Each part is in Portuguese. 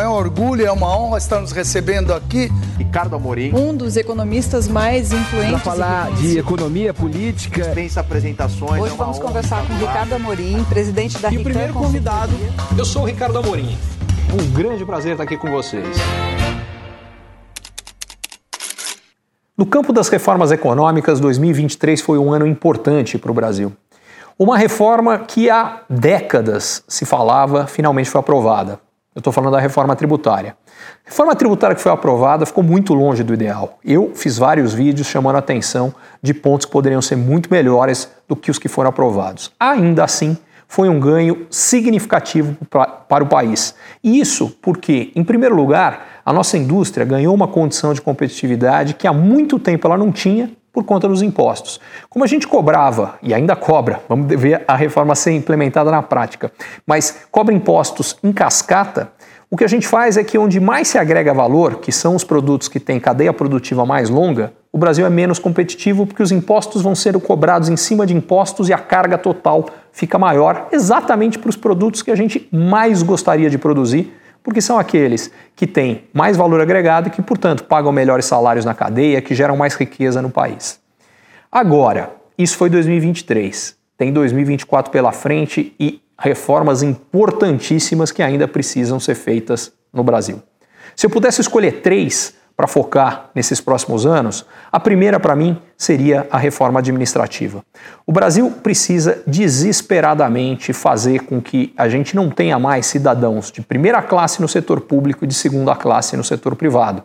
É um orgulho, é uma honra estar nos recebendo aqui. Ricardo Amorim. Um dos economistas mais influentes. Para falar de economia política. Dispensa apresentações. Hoje é vamos conversar com Ricardo Amorim, presidente da E o primeiro convidado, eu sou o Ricardo Amorim. Um grande prazer estar aqui com vocês. No campo das reformas econômicas, 2023 foi um ano importante para o Brasil. Uma reforma que há décadas se falava finalmente foi aprovada. Eu estou falando da reforma tributária. A reforma tributária que foi aprovada ficou muito longe do ideal. Eu fiz vários vídeos chamando a atenção de pontos que poderiam ser muito melhores do que os que foram aprovados. Ainda assim, foi um ganho significativo para o país. Isso porque, em primeiro lugar, a nossa indústria ganhou uma condição de competitividade que há muito tempo ela não tinha por conta dos impostos. Como a gente cobrava, e ainda cobra, vamos ver a reforma ser implementada na prática, mas cobra impostos em cascata, o que a gente faz é que onde mais se agrega valor, que são os produtos que têm cadeia produtiva mais longa, o Brasil é menos competitivo porque os impostos vão ser cobrados em cima de impostos e a carga total fica maior exatamente para os produtos que a gente mais gostaria de produzir, porque são aqueles que têm mais valor agregado e que, portanto, pagam melhores salários na cadeia, que geram mais riqueza no país. Agora, isso foi 2023. Tem 2024 pela frente e reformas importantíssimas que ainda precisam ser feitas no Brasil. Se eu pudesse escolher três para focar nesses próximos anos, a primeira para mim seria a reforma administrativa. O Brasil precisa desesperadamente fazer com que a gente não tenha mais cidadãos de primeira classe no setor público e de segunda classe no setor privado.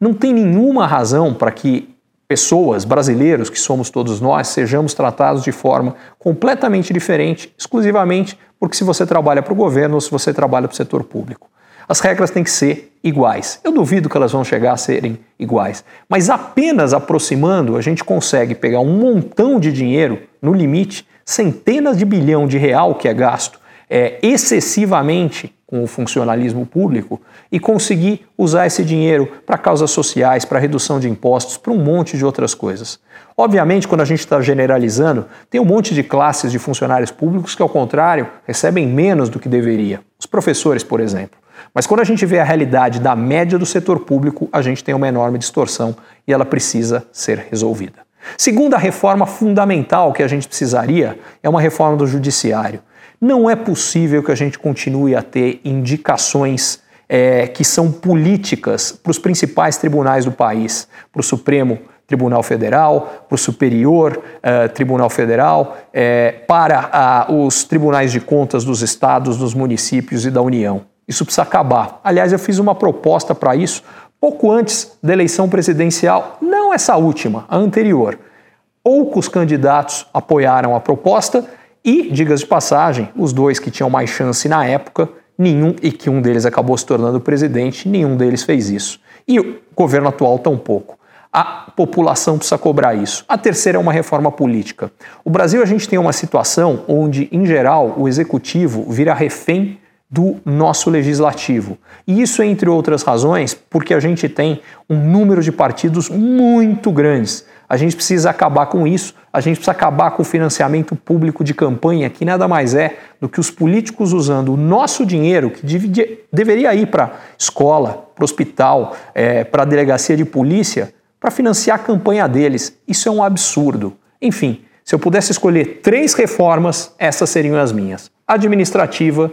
Não tem nenhuma razão para que pessoas, brasileiros, que somos todos nós, sejamos tratados de forma completamente diferente, exclusivamente porque se você trabalha para o governo ou se você trabalha para o setor público. As regras têm que ser iguais. Eu duvido que elas vão chegar a serem iguais, mas apenas aproximando a gente consegue pegar um montão de dinheiro, no limite, centenas de bilhão de real que é gasto é, excessivamente com o funcionalismo público e conseguir usar esse dinheiro para causas sociais, para redução de impostos, para um monte de outras coisas. Obviamente, quando a gente está generalizando, tem um monte de classes de funcionários públicos que, ao contrário, recebem menos do que deveria. Os professores, por exemplo. Mas quando a gente vê a realidade da média do setor público, a gente tem uma enorme distorção e ela precisa ser resolvida. Segunda reforma fundamental que a gente precisaria é uma reforma do judiciário. Não é possível que a gente continue a ter indicações é, que são políticas para os principais tribunais do país, para o Supremo Tribunal Federal, para o Superior uh, Tribunal Federal, é, para os tribunais de contas dos estados, dos municípios e da União. Isso precisa acabar. Aliás, eu fiz uma proposta para isso pouco antes da eleição presidencial, não essa última, a anterior. Poucos candidatos apoiaram a proposta e, digas de passagem, os dois que tinham mais chance na época, nenhum e que um deles acabou se tornando presidente, nenhum deles fez isso. E o governo atual tampouco. A população precisa cobrar isso. A terceira é uma reforma política. O Brasil a gente tem uma situação onde, em geral, o executivo vira refém do nosso legislativo. E isso, entre outras razões, porque a gente tem um número de partidos muito grandes. A gente precisa acabar com isso, a gente precisa acabar com o financiamento público de campanha, que nada mais é do que os políticos usando o nosso dinheiro, que deveria ir para escola, para hospital, é, para delegacia de polícia, para financiar a campanha deles. Isso é um absurdo. Enfim, se eu pudesse escolher três reformas, essas seriam as minhas: administrativa,